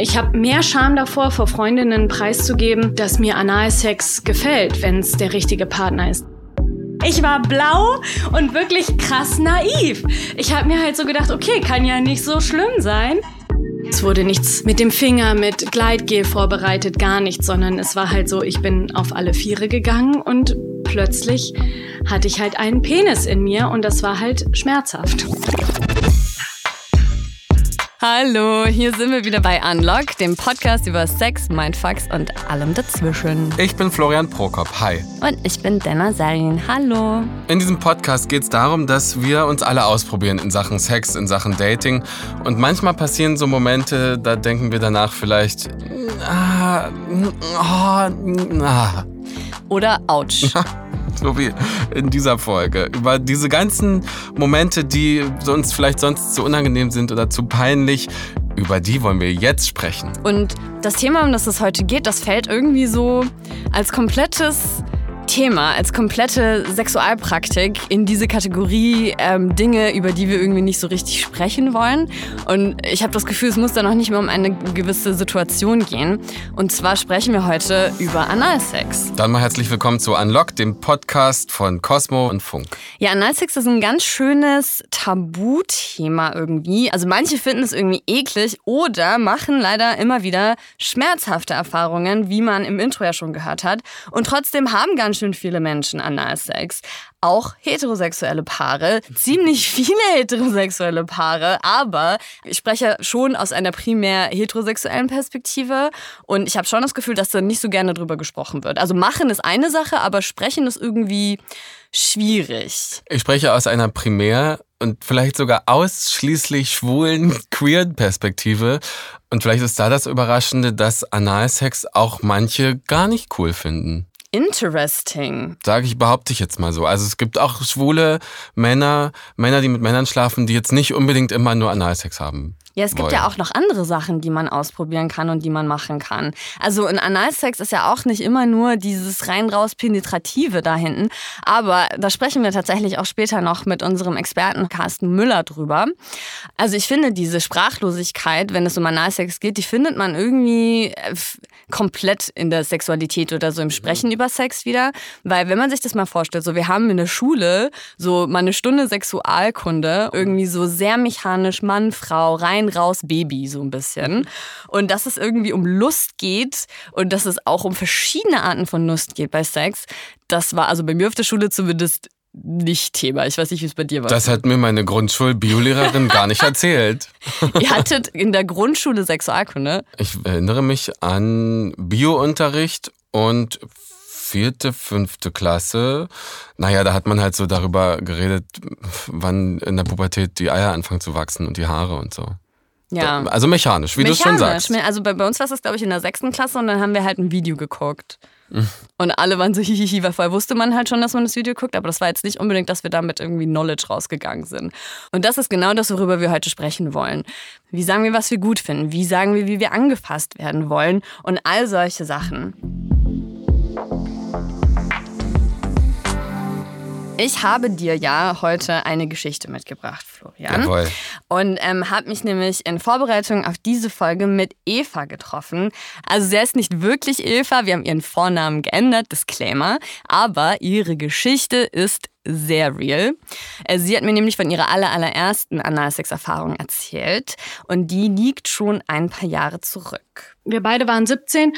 Ich habe mehr Scham davor, vor Freundinnen preiszugeben, dass mir Analsex gefällt, wenn es der richtige Partner ist. Ich war blau und wirklich krass naiv. Ich habe mir halt so gedacht, okay, kann ja nicht so schlimm sein. Es wurde nichts mit dem Finger, mit Gleitgel vorbereitet, gar nichts, sondern es war halt so, ich bin auf alle Viere gegangen und plötzlich hatte ich halt einen Penis in mir und das war halt schmerzhaft. Hallo, hier sind wir wieder bei Unlock, dem Podcast über Sex, Mindfucks und allem dazwischen. Ich bin Florian Prokop. Hi. Und ich bin Denna Sarin. Hallo. In diesem Podcast geht es darum, dass wir uns alle ausprobieren in Sachen Sex, in Sachen Dating. Und manchmal passieren so Momente, da denken wir danach vielleicht, ah, ah, ah. Oder ouch. so wie in dieser Folge. Über diese ganzen Momente, die uns vielleicht sonst zu unangenehm sind oder zu peinlich, über die wollen wir jetzt sprechen. Und das Thema, um das es heute geht, das fällt irgendwie so als komplettes Thema als komplette Sexualpraktik in diese Kategorie ähm, Dinge, über die wir irgendwie nicht so richtig sprechen wollen. Und ich habe das Gefühl, es muss da noch nicht mehr um eine gewisse Situation gehen. Und zwar sprechen wir heute über Analsex. Dann mal herzlich willkommen zu Unlock, dem Podcast von Cosmo und Funk. Ja, Analsex ist ein ganz schönes Tabuthema irgendwie. Also manche finden es irgendwie eklig oder machen leider immer wieder schmerzhafte Erfahrungen, wie man im Intro ja schon gehört hat. Und trotzdem haben ganz schön viele Menschen Analsex. Auch heterosexuelle Paare, ziemlich viele heterosexuelle Paare, aber ich spreche schon aus einer primär heterosexuellen Perspektive und ich habe schon das Gefühl, dass da nicht so gerne drüber gesprochen wird. Also machen ist eine Sache, aber sprechen ist irgendwie schwierig. Ich spreche aus einer primär und vielleicht sogar ausschließlich schwulen, queeren Perspektive. Und vielleicht ist da das Überraschende, dass Analsex auch manche gar nicht cool finden. Interesting. Sage ich, behaupte ich jetzt mal so. Also es gibt auch schwule Männer, Männer, die mit Männern schlafen, die jetzt nicht unbedingt immer nur Analsex haben. Ja, es gibt wollen. ja auch noch andere Sachen, die man ausprobieren kann und die man machen kann. Also ein Analsex ist ja auch nicht immer nur dieses rein raus penetrative da hinten, aber da sprechen wir tatsächlich auch später noch mit unserem Experten Carsten Müller drüber. Also ich finde diese Sprachlosigkeit, wenn es um Analsex geht, die findet man irgendwie äh, komplett in der Sexualität oder so im Sprechen über Sex wieder, weil wenn man sich das mal vorstellt, so wir haben in der Schule so mal eine Stunde Sexualkunde, irgendwie so sehr mechanisch Mann, Frau, rein raus Baby so ein bisschen. Und dass es irgendwie um Lust geht und dass es auch um verschiedene Arten von Lust geht bei Sex, das war also bei mir auf der Schule zumindest nicht Thema. Ich weiß nicht, wie es bei dir war. Das hat mir meine Grundschul-Biolehrerin gar nicht erzählt. Ihr hattet in der Grundschule Sexualkunde? Ich erinnere mich an Biounterricht und vierte, fünfte Klasse. Naja, da hat man halt so darüber geredet, wann in der Pubertät die Eier anfangen zu wachsen und die Haare und so. Ja. Also mechanisch, wie du schon sagst. Also bei, bei uns war es, glaube ich, in der sechsten Klasse und dann haben wir halt ein Video geguckt. Und alle waren so hihihi, weil vorher wusste man halt schon, dass man das Video guckt, aber das war jetzt nicht unbedingt, dass wir damit irgendwie Knowledge rausgegangen sind. Und das ist genau das, worüber wir heute sprechen wollen. Wie sagen wir, was wir gut finden? Wie sagen wir, wie wir angefasst werden wollen? Und all solche Sachen. Ich habe dir ja heute eine Geschichte mitgebracht, Florian. Jawohl. Und ähm, habe mich nämlich in Vorbereitung auf diese Folge mit Eva getroffen. Also sie ist nicht wirklich Eva, wir haben ihren Vornamen geändert, Disclaimer. Aber ihre Geschichte ist sehr real. Äh, sie hat mir nämlich von ihrer aller, allerersten Analsex-Erfahrung erzählt. Und die liegt schon ein paar Jahre zurück. Wir beide waren 17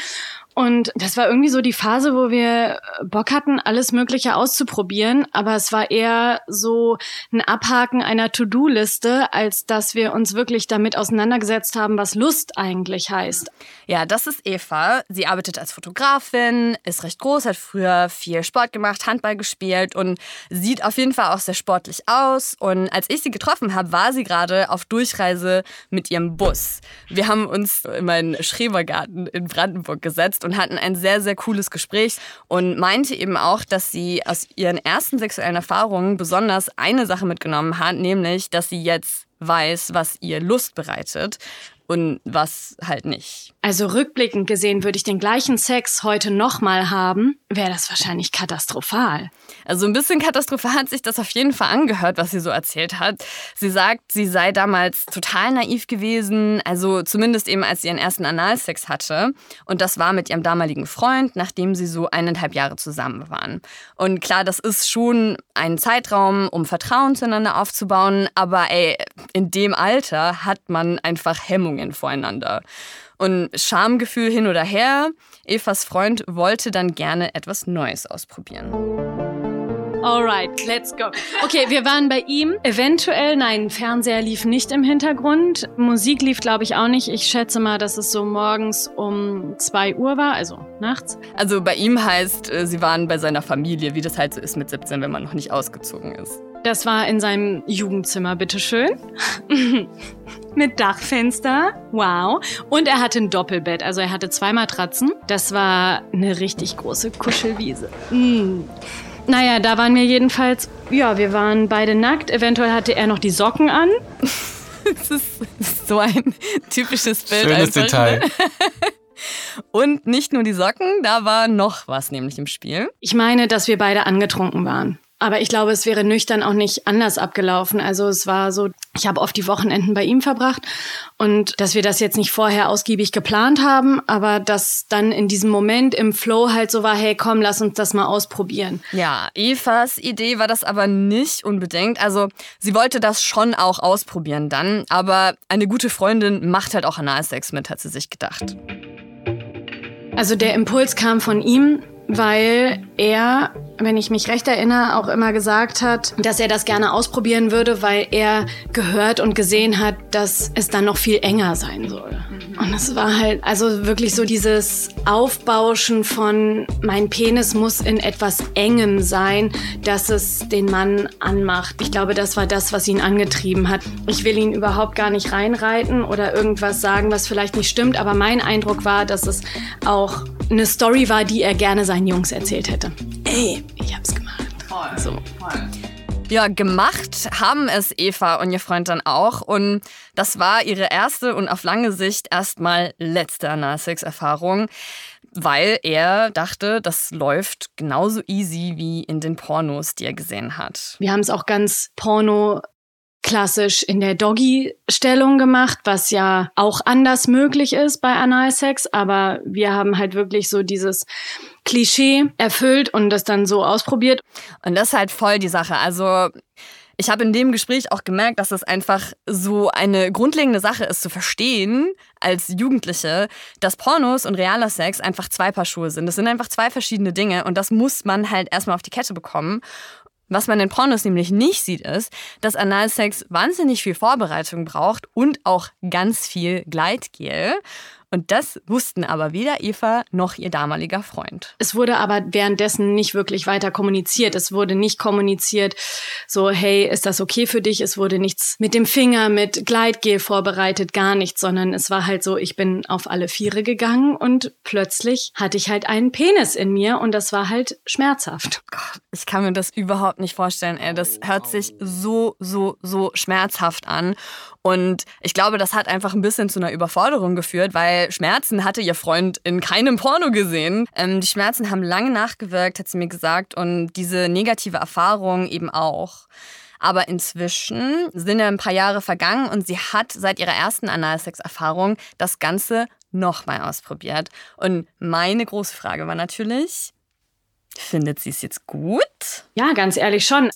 und das war irgendwie so die Phase, wo wir Bock hatten, alles Mögliche auszuprobieren. Aber es war eher so ein Abhaken einer To-Do-Liste, als dass wir uns wirklich damit auseinandergesetzt haben, was Lust eigentlich heißt. Ja, das ist Eva. Sie arbeitet als Fotografin, ist recht groß, hat früher viel Sport gemacht, Handball gespielt und sieht auf jeden Fall auch sehr sportlich aus. Und als ich sie getroffen habe, war sie gerade auf Durchreise mit ihrem Bus. Wir haben uns in meinen Schrebergarten in Brandenburg gesetzt hatten ein sehr, sehr cooles Gespräch und meinte eben auch, dass sie aus ihren ersten sexuellen Erfahrungen besonders eine Sache mitgenommen hat, nämlich, dass sie jetzt weiß, was ihr Lust bereitet. Und was halt nicht. Also rückblickend gesehen würde ich den gleichen Sex heute nochmal haben, wäre das wahrscheinlich katastrophal. Also ein bisschen katastrophal hat sich das auf jeden Fall angehört, was sie so erzählt hat. Sie sagt, sie sei damals total naiv gewesen, also zumindest eben als sie ihren ersten Analsex hatte. Und das war mit ihrem damaligen Freund, nachdem sie so eineinhalb Jahre zusammen waren. Und klar, das ist schon ein Zeitraum, um Vertrauen zueinander aufzubauen, aber ey, in dem Alter hat man einfach Hemmungen voreinander. Und Schamgefühl hin oder her, Evas Freund wollte dann gerne etwas Neues ausprobieren. Alright, let's go. Okay, wir waren bei ihm. Eventuell, nein, Fernseher lief nicht im Hintergrund. Musik lief, glaube ich, auch nicht. Ich schätze mal, dass es so morgens um 2 Uhr war, also nachts. Also bei ihm heißt, äh, sie waren bei seiner Familie, wie das halt so ist mit 17, wenn man noch nicht ausgezogen ist. Das war in seinem Jugendzimmer, bitteschön. Mit Dachfenster. Wow. Und er hatte ein Doppelbett. Also er hatte zwei Matratzen. Das war eine richtig große Kuschelwiese. Mm. Naja, da waren wir jedenfalls. Ja, wir waren beide nackt. Eventuell hatte er noch die Socken an. das ist so ein typisches Bild. Schönes einfach, Detail. Und nicht nur die Socken, da war noch was nämlich im Spiel. Ich meine, dass wir beide angetrunken waren. Aber ich glaube, es wäre nüchtern auch nicht anders abgelaufen. Also es war so, ich habe oft die Wochenenden bei ihm verbracht und dass wir das jetzt nicht vorher ausgiebig geplant haben, aber dass dann in diesem Moment im Flow halt so war, hey, komm, lass uns das mal ausprobieren. Ja, Evas Idee war das aber nicht unbedingt. Also sie wollte das schon auch ausprobieren dann, aber eine gute Freundin macht halt auch Analsex mit, hat sie sich gedacht. Also der Impuls kam von ihm, weil er, wenn ich mich recht erinnere, auch immer gesagt hat, dass er das gerne ausprobieren würde, weil er gehört und gesehen hat, dass es dann noch viel enger sein soll. Und es war halt also wirklich so dieses Aufbauschen von mein Penis muss in etwas Engem sein, dass es den Mann anmacht. Ich glaube, das war das, was ihn angetrieben hat. Ich will ihn überhaupt gar nicht reinreiten oder irgendwas sagen, was vielleicht nicht stimmt, aber mein Eindruck war, dass es auch eine Story war, die er gerne seinen Jungs erzählt hätte. Ey, ich hab's gemacht. Voll, so. voll. Ja, gemacht haben es Eva und ihr Freund dann auch. Und das war ihre erste und auf lange Sicht erstmal letzte Analsex-Erfahrung, weil er dachte, das läuft genauso easy wie in den Pornos, die er gesehen hat. Wir haben es auch ganz porno klassisch in der Doggy-Stellung gemacht, was ja auch anders möglich ist bei Analsex, aber wir haben halt wirklich so dieses Klischee erfüllt und das dann so ausprobiert. Und das ist halt voll die Sache. Also ich habe in dem Gespräch auch gemerkt, dass es einfach so eine grundlegende Sache ist zu verstehen als Jugendliche, dass Pornos und realer Sex einfach zwei Paar Schuhe sind. Das sind einfach zwei verschiedene Dinge und das muss man halt erstmal auf die Kette bekommen. Was man in Pornos nämlich nicht sieht, ist, dass Analsex wahnsinnig viel Vorbereitung braucht und auch ganz viel Gleitgel. Und das wussten aber weder Eva noch ihr damaliger Freund. Es wurde aber währenddessen nicht wirklich weiter kommuniziert. Es wurde nicht kommuniziert, so, hey, ist das okay für dich? Es wurde nichts mit dem Finger, mit Gleitgel vorbereitet, gar nichts, sondern es war halt so, ich bin auf alle Viere gegangen und plötzlich hatte ich halt einen Penis in mir und das war halt schmerzhaft. Gott, ich kann mir das überhaupt nicht vorstellen, ey. Das hört sich so, so, so schmerzhaft an. Und ich glaube, das hat einfach ein bisschen zu einer Überforderung geführt, weil Schmerzen hatte ihr Freund in keinem Porno gesehen. Ähm, die Schmerzen haben lange nachgewirkt, hat sie mir gesagt, und diese negative Erfahrung eben auch. Aber inzwischen sind ja ein paar Jahre vergangen und sie hat seit ihrer ersten Analsex-Erfahrung das Ganze nochmal ausprobiert. Und meine große Frage war natürlich, findet sie es jetzt gut? Ja, ganz ehrlich schon.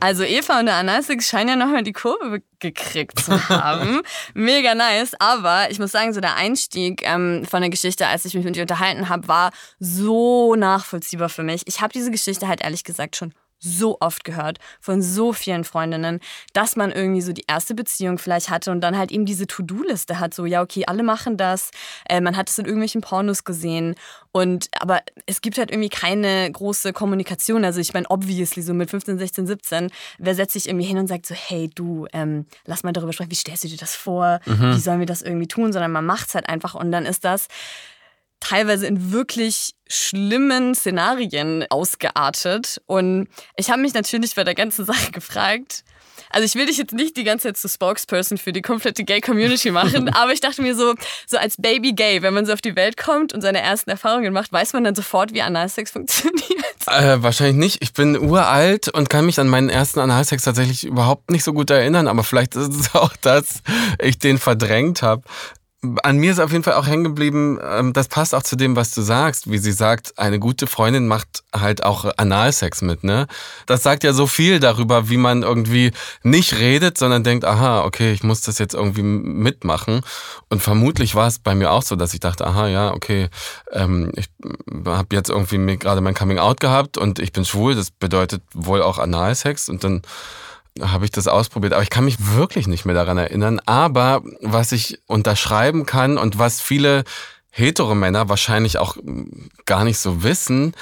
Also Eva und der Anasik scheinen ja nochmal die Kurve gekriegt zu haben. Mega nice. Aber ich muss sagen, so der Einstieg ähm, von der Geschichte, als ich mich mit ihr unterhalten habe, war so nachvollziehbar für mich. Ich habe diese Geschichte halt ehrlich gesagt schon so oft gehört von so vielen Freundinnen, dass man irgendwie so die erste Beziehung vielleicht hatte und dann halt eben diese To-Do-Liste hat, so ja, okay, alle machen das, äh, man hat es in irgendwelchen Pornos gesehen und aber es gibt halt irgendwie keine große Kommunikation. Also ich meine, obviously, so mit 15, 16, 17, wer setzt sich irgendwie hin und sagt so, hey du, ähm, lass mal darüber sprechen, wie stellst du dir das vor, mhm. wie sollen wir das irgendwie tun, sondern man macht es halt einfach und dann ist das teilweise in wirklich schlimmen Szenarien ausgeartet. Und ich habe mich natürlich bei der ganzen Sache gefragt, also ich will dich jetzt nicht die ganze Zeit zu Spokesperson für die komplette Gay-Community machen, aber ich dachte mir so, so als Baby Gay, wenn man so auf die Welt kommt und seine ersten Erfahrungen macht, weiß man dann sofort, wie Analsex funktioniert? Äh, wahrscheinlich nicht. Ich bin uralt und kann mich an meinen ersten Analsex tatsächlich überhaupt nicht so gut erinnern, aber vielleicht ist es auch, dass ich den verdrängt habe an mir ist auf jeden Fall auch hängen geblieben, ähm, das passt auch zu dem, was du sagst, wie sie sagt, eine gute Freundin macht halt auch Analsex mit, ne? Das sagt ja so viel darüber, wie man irgendwie nicht redet, sondern denkt, aha, okay, ich muss das jetzt irgendwie mitmachen. Und vermutlich war es bei mir auch so, dass ich dachte, aha, ja, okay, ähm, ich habe jetzt irgendwie gerade mein Coming Out gehabt und ich bin schwul, das bedeutet wohl auch Analsex und dann habe ich das ausprobiert, aber ich kann mich wirklich nicht mehr daran erinnern. Aber was ich unterschreiben kann und was viele Heteromänner wahrscheinlich auch gar nicht so wissen,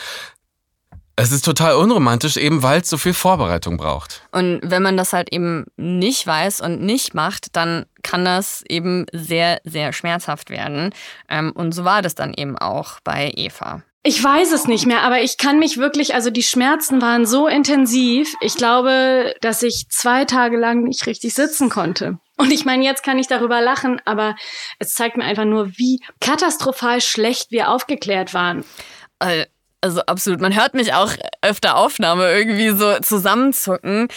es ist total unromantisch, eben weil es so viel Vorbereitung braucht. Und wenn man das halt eben nicht weiß und nicht macht, dann kann das eben sehr, sehr schmerzhaft werden. Ähm, und so war das dann eben auch bei Eva. Ich weiß es nicht mehr, aber ich kann mich wirklich, also die Schmerzen waren so intensiv. Ich glaube, dass ich zwei Tage lang nicht richtig sitzen konnte. Und ich meine, jetzt kann ich darüber lachen, aber es zeigt mir einfach nur, wie katastrophal schlecht wir aufgeklärt waren. Also absolut. Man hört mich auch öfter Aufnahme irgendwie so zusammenzucken,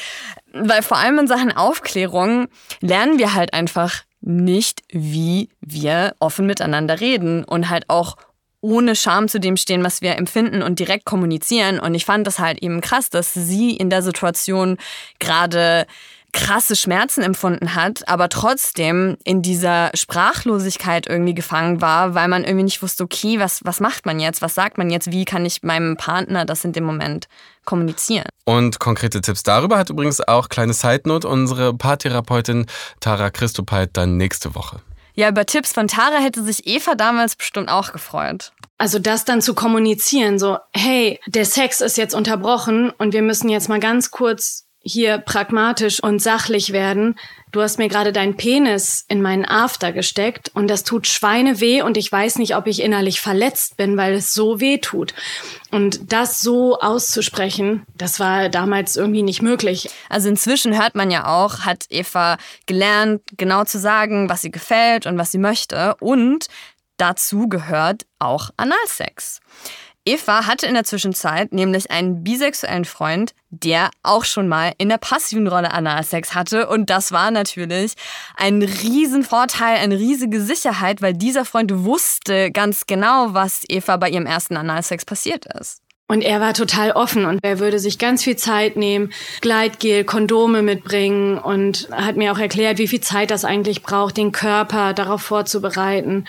weil vor allem in Sachen Aufklärung lernen wir halt einfach nicht, wie wir offen miteinander reden und halt auch ohne Scham zu dem stehen, was wir empfinden und direkt kommunizieren. Und ich fand das halt eben krass, dass sie in der Situation gerade krasse Schmerzen empfunden hat, aber trotzdem in dieser Sprachlosigkeit irgendwie gefangen war, weil man irgendwie nicht wusste, okay, was, was macht man jetzt, was sagt man jetzt, wie kann ich meinem Partner das in dem Moment kommunizieren. Und konkrete Tipps darüber hat übrigens auch, kleine Side Note, unsere Paartherapeutin Tara Christopheit dann nächste Woche. Ja, über Tipps von Tara hätte sich Eva damals bestimmt auch gefreut. Also das dann zu kommunizieren, so, hey, der Sex ist jetzt unterbrochen und wir müssen jetzt mal ganz kurz hier pragmatisch und sachlich werden. Du hast mir gerade deinen Penis in meinen After gesteckt und das tut Schweine weh und ich weiß nicht, ob ich innerlich verletzt bin, weil es so weh tut. Und das so auszusprechen, das war damals irgendwie nicht möglich. Also inzwischen hört man ja auch, hat Eva gelernt, genau zu sagen, was ihr gefällt und was sie möchte und dazu gehört auch Analsex. Eva hatte in der Zwischenzeit nämlich einen bisexuellen Freund, der auch schon mal in der passiven Rolle Analsex hatte. Und das war natürlich ein Riesenvorteil, eine riesige Sicherheit, weil dieser Freund wusste ganz genau, was Eva bei ihrem ersten Analsex passiert ist. Und er war total offen und er würde sich ganz viel Zeit nehmen, Gleitgel, Kondome mitbringen und hat mir auch erklärt, wie viel Zeit das eigentlich braucht, den Körper darauf vorzubereiten.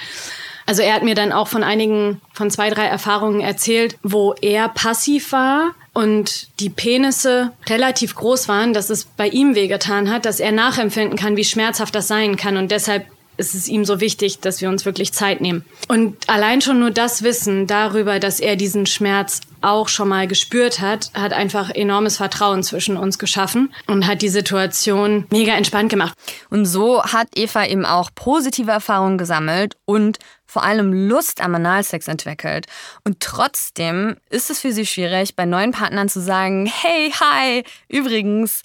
Also er hat mir dann auch von einigen, von zwei, drei Erfahrungen erzählt, wo er passiv war und die Penisse relativ groß waren, dass es bei ihm wehgetan hat, dass er nachempfinden kann, wie schmerzhaft das sein kann und deshalb ist es ihm so wichtig, dass wir uns wirklich Zeit nehmen. Und allein schon nur das Wissen darüber, dass er diesen Schmerz auch schon mal gespürt hat, hat einfach enormes Vertrauen zwischen uns geschaffen und hat die Situation mega entspannt gemacht. Und so hat Eva eben auch positive Erfahrungen gesammelt und vor allem Lust am Analsex entwickelt. Und trotzdem ist es für sie schwierig, bei neuen Partnern zu sagen, hey, hi, übrigens,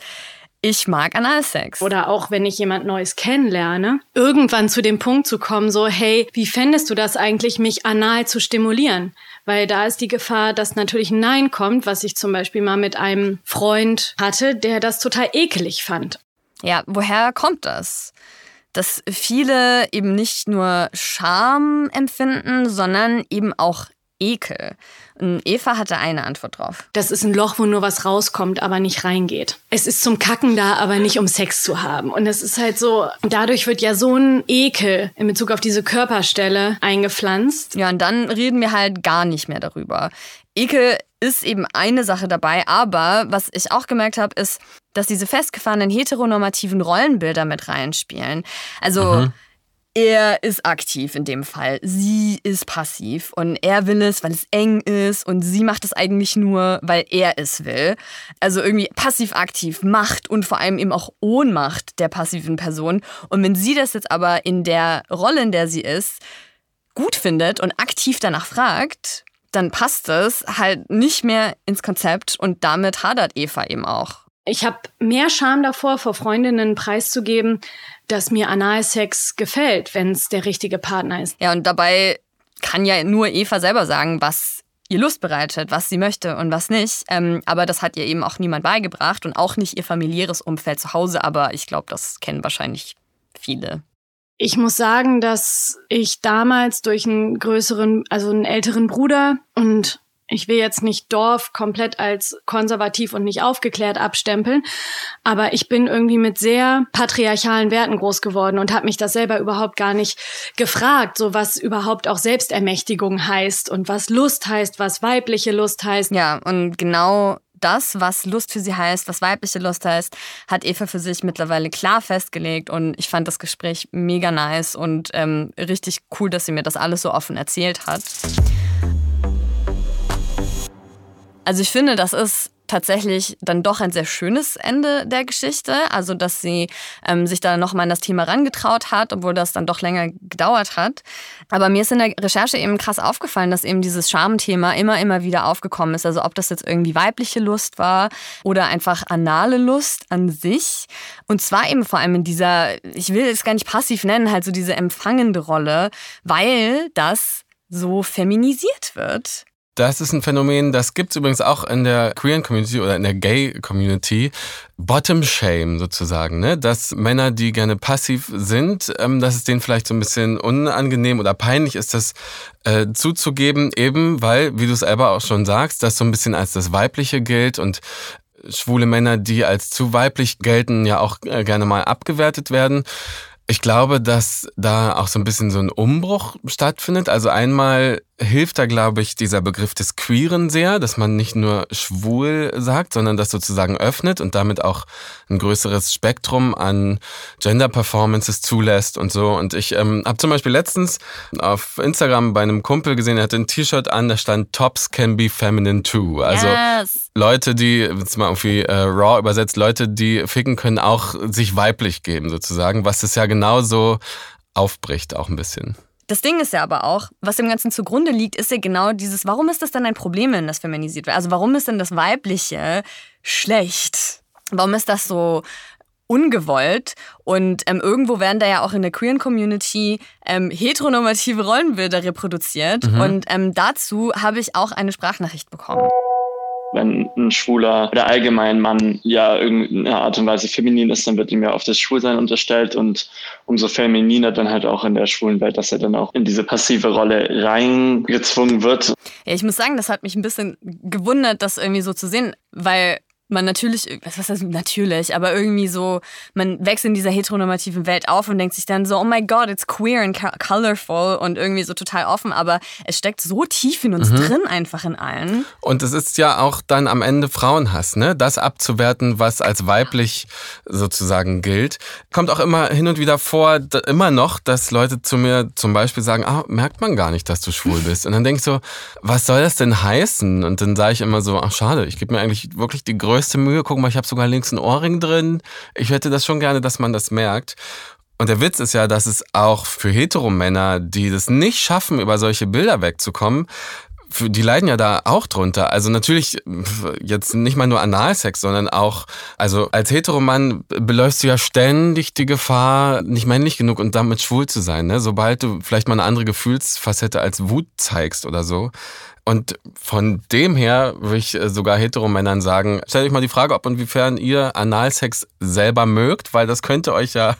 ich mag Analsex. Oder auch wenn ich jemand Neues kennenlerne, irgendwann zu dem Punkt zu kommen, so, hey, wie fändest du das eigentlich, mich anal zu stimulieren? Weil da ist die Gefahr, dass natürlich ein Nein kommt, was ich zum Beispiel mal mit einem Freund hatte, der das total ekelig fand. Ja, woher kommt das? Dass viele eben nicht nur Scham empfinden, sondern eben auch Ekel. Eva hatte eine Antwort drauf. Das ist ein Loch, wo nur was rauskommt, aber nicht reingeht. Es ist zum Kacken da, aber nicht um Sex zu haben. Und es ist halt so, dadurch wird ja so ein Ekel in Bezug auf diese Körperstelle eingepflanzt. Ja, und dann reden wir halt gar nicht mehr darüber. Ekel ist eben eine Sache dabei, aber was ich auch gemerkt habe, ist, dass diese festgefahrenen heteronormativen Rollenbilder mit reinspielen. Also mhm er ist aktiv in dem Fall. Sie ist passiv und er will es, weil es eng ist und sie macht es eigentlich nur, weil er es will. Also irgendwie passiv-aktiv, Macht und vor allem eben auch Ohnmacht der passiven Person. Und wenn sie das jetzt aber in der Rolle, in der sie ist, gut findet und aktiv danach fragt, dann passt es halt nicht mehr ins Konzept und damit hadert Eva eben auch. Ich habe mehr Scham davor, vor Freundinnen preiszugeben, dass mir Analsex gefällt, wenn es der richtige Partner ist. Ja, und dabei kann ja nur Eva selber sagen, was ihr Lust bereitet, was sie möchte und was nicht. Ähm, aber das hat ihr eben auch niemand beigebracht und auch nicht ihr familiäres Umfeld zu Hause. Aber ich glaube, das kennen wahrscheinlich viele. Ich muss sagen, dass ich damals durch einen größeren, also einen älteren Bruder und ich will jetzt nicht Dorf komplett als konservativ und nicht aufgeklärt abstempeln, aber ich bin irgendwie mit sehr patriarchalen Werten groß geworden und habe mich das selber überhaupt gar nicht gefragt, so was überhaupt auch Selbstermächtigung heißt und was Lust heißt, was weibliche Lust heißt. Ja, und genau das, was Lust für sie heißt, was weibliche Lust heißt, hat Eva für sich mittlerweile klar festgelegt. Und ich fand das Gespräch mega nice und ähm, richtig cool, dass sie mir das alles so offen erzählt hat. Also ich finde, das ist tatsächlich dann doch ein sehr schönes Ende der Geschichte. Also, dass sie ähm, sich da nochmal an das Thema rangetraut hat, obwohl das dann doch länger gedauert hat. Aber mir ist in der Recherche eben krass aufgefallen, dass eben dieses Schamthema immer, immer wieder aufgekommen ist. Also, ob das jetzt irgendwie weibliche Lust war oder einfach anale Lust an sich. Und zwar eben vor allem in dieser, ich will es gar nicht passiv nennen, halt so diese empfangende Rolle, weil das so feminisiert wird. Das ist ein Phänomen, das gibt es übrigens auch in der queeren Community oder in der Gay Community. Bottom Shame sozusagen, ne? Dass Männer, die gerne passiv sind, ähm, dass es denen vielleicht so ein bisschen unangenehm oder peinlich ist, das äh, zuzugeben, eben weil, wie du es selber auch schon sagst, das so ein bisschen als das Weibliche gilt und schwule Männer, die als zu weiblich gelten, ja auch äh, gerne mal abgewertet werden. Ich glaube, dass da auch so ein bisschen so ein Umbruch stattfindet. Also einmal hilft da, glaube ich, dieser Begriff des Queeren sehr, dass man nicht nur schwul sagt, sondern das sozusagen öffnet und damit auch ein größeres Spektrum an Gender-Performances zulässt und so. Und ich ähm, habe zum Beispiel letztens auf Instagram bei einem Kumpel gesehen, er hatte ein T-Shirt an, da stand Tops can be feminine too. Also yes. Leute, die, jetzt mal irgendwie äh, raw übersetzt, Leute, die ficken können auch sich weiblich geben sozusagen, was es ja genauso aufbricht auch ein bisschen. Das Ding ist ja aber auch, was dem Ganzen zugrunde liegt, ist ja genau dieses, warum ist das dann ein Problem, wenn das feminisiert wird? Also warum ist denn das Weibliche schlecht? Warum ist das so ungewollt. Und ähm, irgendwo werden da ja auch in der queeren Community ähm, heteronormative Rollenbilder reproduziert. Mhm. Und ähm, dazu habe ich auch eine Sprachnachricht bekommen wenn ein schwuler oder allgemein Mann ja irgendeine Art und Weise feminin ist, dann wird ihm ja oft das Schwulsein unterstellt und umso femininer dann halt auch in der schwulen Welt, dass er dann auch in diese passive Rolle reingezwungen wird. Ja, ich muss sagen, das hat mich ein bisschen gewundert, das irgendwie so zu sehen, weil man natürlich, was heißt das natürlich, aber irgendwie so, man wächst in dieser heteronormativen Welt auf und denkt sich dann so, oh my god, it's queer and colorful und irgendwie so total offen, aber es steckt so tief in uns mhm. drin einfach in allen. Und es ist ja auch dann am Ende Frauenhass, ne? Das abzuwerten, was als weiblich sozusagen gilt. Kommt auch immer hin und wieder vor, immer noch, dass Leute zu mir zum Beispiel sagen, ah, merkt man gar nicht, dass du schwul bist. Und dann denke ich so, was soll das denn heißen? Und dann sage ich immer so, ach schade, ich gebe mir eigentlich wirklich die größte größte Mühe. Guck mal, ich habe sogar links einen Ohrring drin. Ich hätte das schon gerne, dass man das merkt. Und der Witz ist ja, dass es auch für Heteromänner, die das nicht schaffen, über solche Bilder wegzukommen, die leiden ja da auch drunter. Also natürlich jetzt nicht mal nur Analsex, sondern auch, also als Heteromann beläufst du ja ständig die Gefahr, nicht männlich genug und damit schwul zu sein. Ne? Sobald du vielleicht mal eine andere Gefühlsfacette als Wut zeigst oder so, und von dem her würde ich äh, sogar Heteromännern sagen, stellt euch mal die Frage, ob und inwiefern ihr Analsex selber mögt, weil das könnte euch ja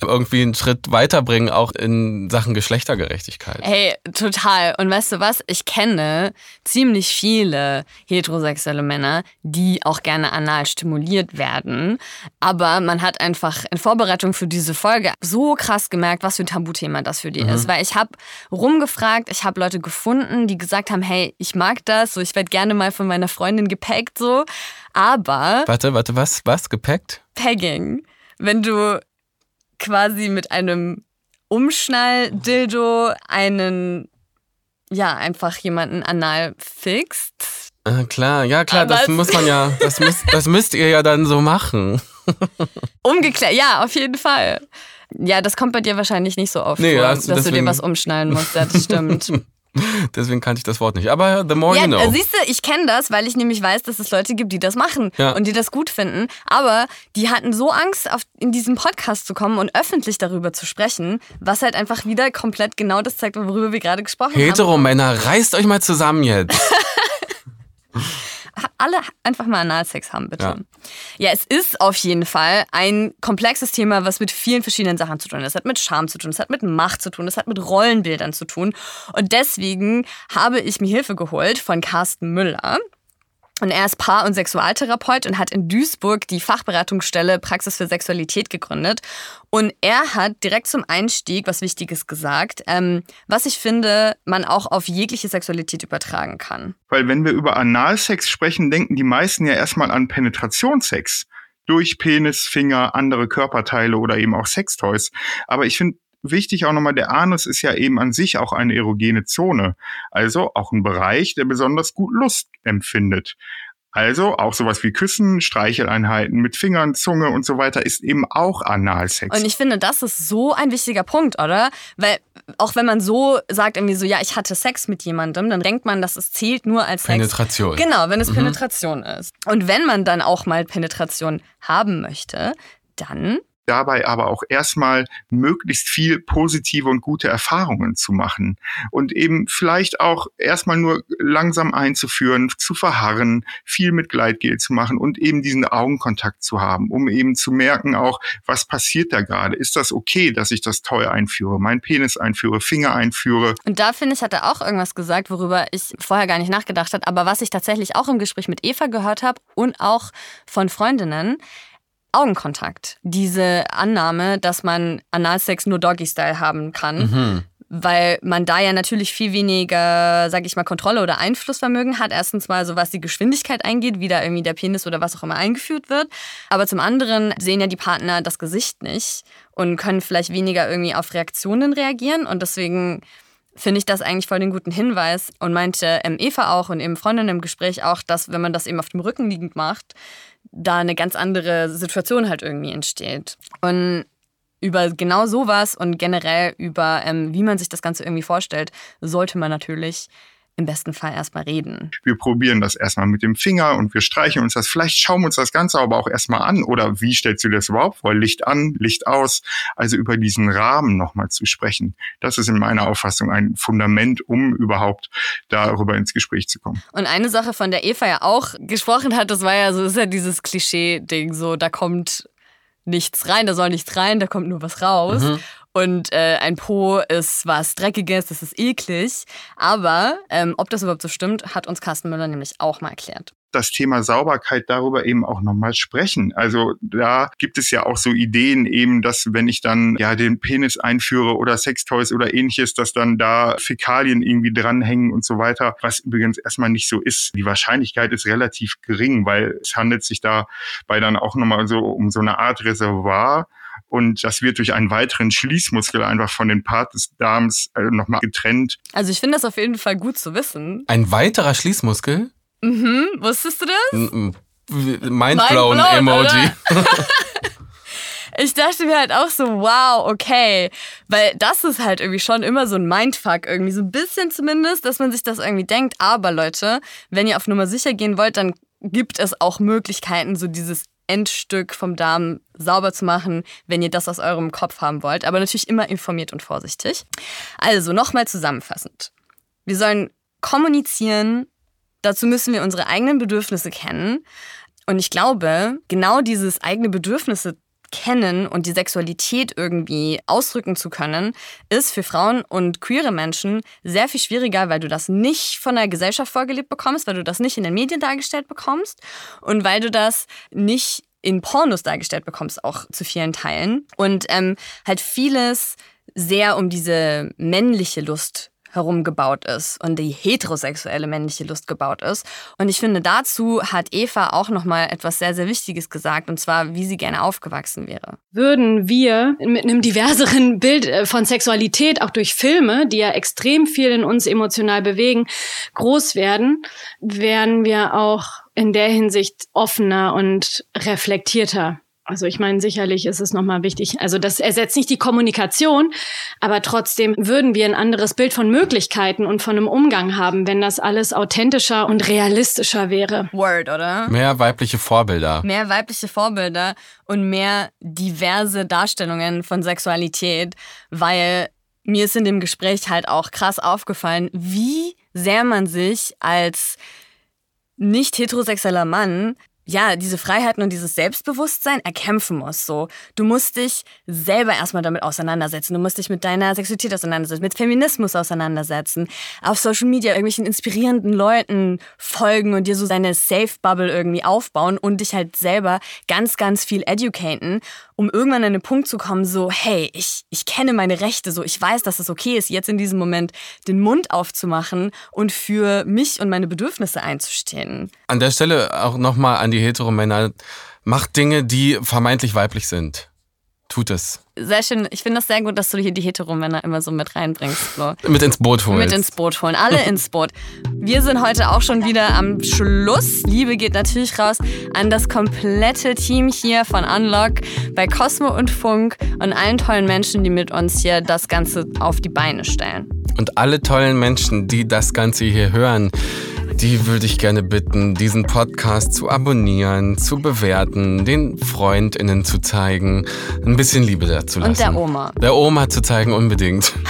irgendwie einen Schritt weiterbringen, auch in Sachen Geschlechtergerechtigkeit. Hey, total. Und weißt du was? Ich kenne ziemlich viele heterosexuelle Männer, die auch gerne anal stimuliert werden. Aber man hat einfach in Vorbereitung für diese Folge so krass gemerkt, was für ein Tabuthema das für die mhm. ist. Weil ich habe rumgefragt, ich habe Leute gefunden, die gesagt haben, hey, ich mag das, so ich werde gerne mal von meiner Freundin gepackt, so. Aber. Warte, warte, was? Was? Gepackt? Pegging. Wenn du quasi mit einem Umschnall-Dildo einen, ja, einfach jemanden anal fixt. Ah, klar, ja klar, Aber das muss man ja, das müsst, das müsst ihr ja dann so machen. Umgeklärt, ja, auf jeden Fall. Ja, das kommt bei dir wahrscheinlich nicht so oft nee, vor, also dass du dir was umschnallen musst. Ja, das stimmt. Deswegen kannte ich das Wort nicht. Aber the more Ja, you know. siehst du, ich kenne das, weil ich nämlich weiß, dass es Leute gibt, die das machen Ja. und die das gut finden. Aber die hatten so Angst, auf, in diesen Podcast zu kommen und öffentlich darüber zu sprechen, was halt einfach wieder komplett genau das zeigt, worüber wir gerade gesprochen haben. Hetero-Männer, reißt euch mal zusammen jetzt. alle einfach mal Analsex haben, bitte. Ja. Ja. es ist auf jeden Fall ein komplexes Thema, was mit vielen verschiedenen Sachen zu tun hat. Es hat mit Scham zu tun, es hat mit Macht zu tun, es hat mit Rollenbildern zu tun. Und deswegen habe ich mir Hilfe geholt von Carsten Müller. Und er ist Paar- und Sexualtherapeut und hat in Duisburg die Fachberatungsstelle Praxis für Sexualität gegründet. Und er hat direkt zum Einstieg was Wichtiges gesagt, ähm, was ich finde, man auch auf jegliche Sexualität übertragen kann. Weil wenn wir über Analsex sprechen, denken die meisten ja erstmal an Penetrationssex. Durch Penis, Finger, andere Körperteile oder eben auch Sextoys. Aber ich finde wichtig auch nochmal, der Anus ist ja eben an sich auch eine erogene Zone. Also auch ein Bereich, der besonders gut Lust empfindet. Also auch sowas wie Küssen, Streicheleinheiten mit Fingern, Zunge und so weiter ist eben auch Analsex. Und ich finde, das ist so ein wichtiger Punkt, oder? Weil auch wenn man so sagt, irgendwie so, ja, ich hatte Sex mit jemandem, dann denkt man, dass es zählt nur als Sex. Penetration. Genau, wenn es Mhm. Penetration ist. Und wenn man dann auch mal Penetration haben möchte, dann dabei aber auch erstmal möglichst viel positive und gute Erfahrungen zu machen und eben vielleicht auch erstmal nur langsam einzuführen, zu verharren, viel mit Gleitgel zu machen und eben diesen Augenkontakt zu haben, um eben zu merken auch, was passiert da gerade? Ist das okay, dass ich das Toy einführe, meinen Penis einführe, Finger einführe? Und da finde ich, hat er auch irgendwas gesagt, worüber ich vorher gar nicht nachgedacht habe, aber was ich tatsächlich auch im Gespräch mit Eva gehört habe und auch von Freundinnen. Augenkontakt. Diese Annahme, dass man Analsex nur Doggy-Style haben kann, Mhm. weil man da ja natürlich viel weniger, sag ich mal, Kontrolle oder Einflussvermögen hat. Erstens mal so, was die Geschwindigkeit eingeht, wie da irgendwie der Penis oder was auch immer eingeführt wird. Aber zum anderen sehen ja die Partner das Gesicht nicht und können vielleicht weniger irgendwie auf Reaktionen reagieren und deswegen finde ich das eigentlich voll den guten Hinweis und meinte ähm, Eva auch und eben Freundin im Gespräch auch, dass wenn man das eben auf dem Rücken liegend macht, da eine ganz andere Situation halt irgendwie entsteht. Und über genau sowas und generell über, ähm, wie man sich das Ganze irgendwie vorstellt, sollte man natürlich im besten Fall erstmal reden. Wir probieren das erstmal mit dem Finger und wir streichen uns das. Vielleicht schauen wir uns das Ganze aber auch erstmal an. Oder wie stellst du das überhaupt vor? Licht an, Licht aus. Also über diesen Rahmen nochmal zu sprechen. Das ist in meiner Auffassung ein Fundament, um überhaupt darüber ins Gespräch zu kommen. Und eine Sache, von der Eva ja auch gesprochen hat, das war ja so, ist ja dieses Klischee-Ding, so, da kommt nichts rein, da soll nichts rein, da kommt nur was raus. Mhm. Und äh, ein Po ist was Dreckiges, das ist eklig. Aber ähm, ob das überhaupt so stimmt, hat uns Carsten Müller nämlich auch mal erklärt. das Thema Sauberkeit darüber eben auch nochmal sprechen. Also da gibt es ja auch so Ideen eben, dass wenn ich dann ja den Penis einführe oder Sextoys oder ähnliches, dass dann da Fäkalien irgendwie dranhängen und so weiter, was übrigens erstmal nicht so ist. Die Wahrscheinlichkeit ist relativ gering, weil es handelt sich dabei dann auch nochmal so um so eine Art Reservoir. Und das wird durch einen weiteren Schließmuskel einfach von den Part des Darms äh, nochmal getrennt. Also ich finde das auf jeden Fall gut zu wissen. Ein weiterer Schließmuskel? Mhm, wusstest du das? Mindblown Mindblown, Emoji. Ich dachte mir halt auch so, wow, okay. Weil das ist halt irgendwie schon immer so ein Mindfuck, irgendwie so ein bisschen zumindest, dass man sich das irgendwie denkt. Aber Leute, wenn ihr auf Nummer sicher gehen wollt, dann gibt es auch Möglichkeiten, so dieses Endstück vom Darm sauber zu machen, wenn ihr das aus eurem Kopf haben wollt. Aber natürlich immer informiert und vorsichtig. Also nochmal zusammenfassend. Wir sollen kommunizieren. Dazu müssen wir unsere eigenen Bedürfnisse kennen. Und ich glaube, genau dieses eigene Bedürfnisse kennen und die Sexualität irgendwie ausdrücken zu können, ist für Frauen und queere Menschen sehr viel schwieriger, weil du das nicht von der Gesellschaft vorgelebt bekommst, weil du das nicht in den Medien dargestellt bekommst und weil du das nicht in Pornos dargestellt bekommst, auch zu vielen Teilen. Und ähm, halt vieles sehr um diese männliche Lust herumgebaut ist und die heterosexuelle männliche Lust gebaut ist. Und ich finde, dazu hat Eva auch nochmal etwas sehr, sehr Wichtiges gesagt, und zwar, wie sie gerne aufgewachsen wäre. Würden wir mit einem diverseren Bild äh, von Sexualität, auch durch Filme, die ja extrem viel in uns emotional bewegen, groß werden, wären wir auch in der Hinsicht offener und reflektierter Also ich meine, sicherlich ist es nochmal wichtig. Also das ersetzt nicht die Kommunikation, aber trotzdem würden wir ein anderes Bild von Möglichkeiten und von einem Umgang haben, wenn das alles authentischer und realistischer wäre. Word, oder? Mehr weibliche Vorbilder. Mehr weibliche Vorbilder und mehr diverse Darstellungen von Sexualität, weil mir ist in dem Gespräch halt auch krass aufgefallen, wie sehr man sich als nicht heterosexueller Mann ja, diese Freiheiten und dieses Selbstbewusstsein erkämpfen muss. So, du musst dich selber erstmal damit auseinandersetzen. Du musst dich mit deiner Sexualität auseinandersetzen, mit Feminismus auseinandersetzen, auf Social Media irgendwelchen inspirierenden Leuten folgen und dir so deine Safe Bubble irgendwie aufbauen und dich halt selber ganz, ganz viel educaten, um irgendwann an den Punkt zu kommen, so, hey, ich, ich kenne meine Rechte, so, ich weiß, dass es okay ist, jetzt in diesem Moment den Mund aufzumachen und für mich und meine Bedürfnisse einzustehen. An der Stelle auch nochmal an die Heteromänner, macht Dinge, die vermeintlich weiblich sind. Tut es. Sehr schön. Ich finde das sehr gut, dass du hier die Heteromänner immer so mit reinbringst, Flo. Mit ins Boot holen. Mit ins Boot holen. Alle ins Boot. Wir sind heute auch schon wieder am Schluss. Liebe geht natürlich raus an das komplette Team hier von Unlock bei Cosmo und Funk und allen tollen Menschen, die mit uns hier das Ganze auf die Beine stellen. Und alle tollen Menschen, die das Ganze hier hören, die würde ich gerne bitten, diesen Podcast zu abonnieren, zu bewerten, den FreundInnen zu zeigen, ein bisschen Liebe dazu lassen. Und der Oma. Der Oma zu zeigen, unbedingt.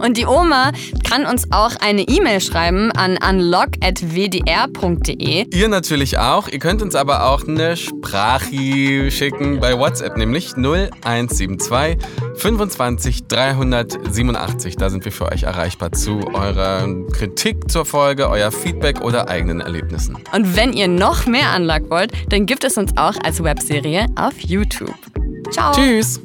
Und die Oma kann uns auch eine E-Mail schreiben an unlock.wdr.de. Ihr natürlich auch. Ihr könnt uns aber auch eine Sprachi schicken bei WhatsApp, nämlich 0172 25 387. Da sind wir für euch erreichbar zu eurer Kritik zur Folge, euer Feedback oder eigenen Erlebnissen. Und wenn ihr noch mehr Unlock wollt, dann gibt es uns auch als Webserie auf YouTube. Ciao. Tschüss.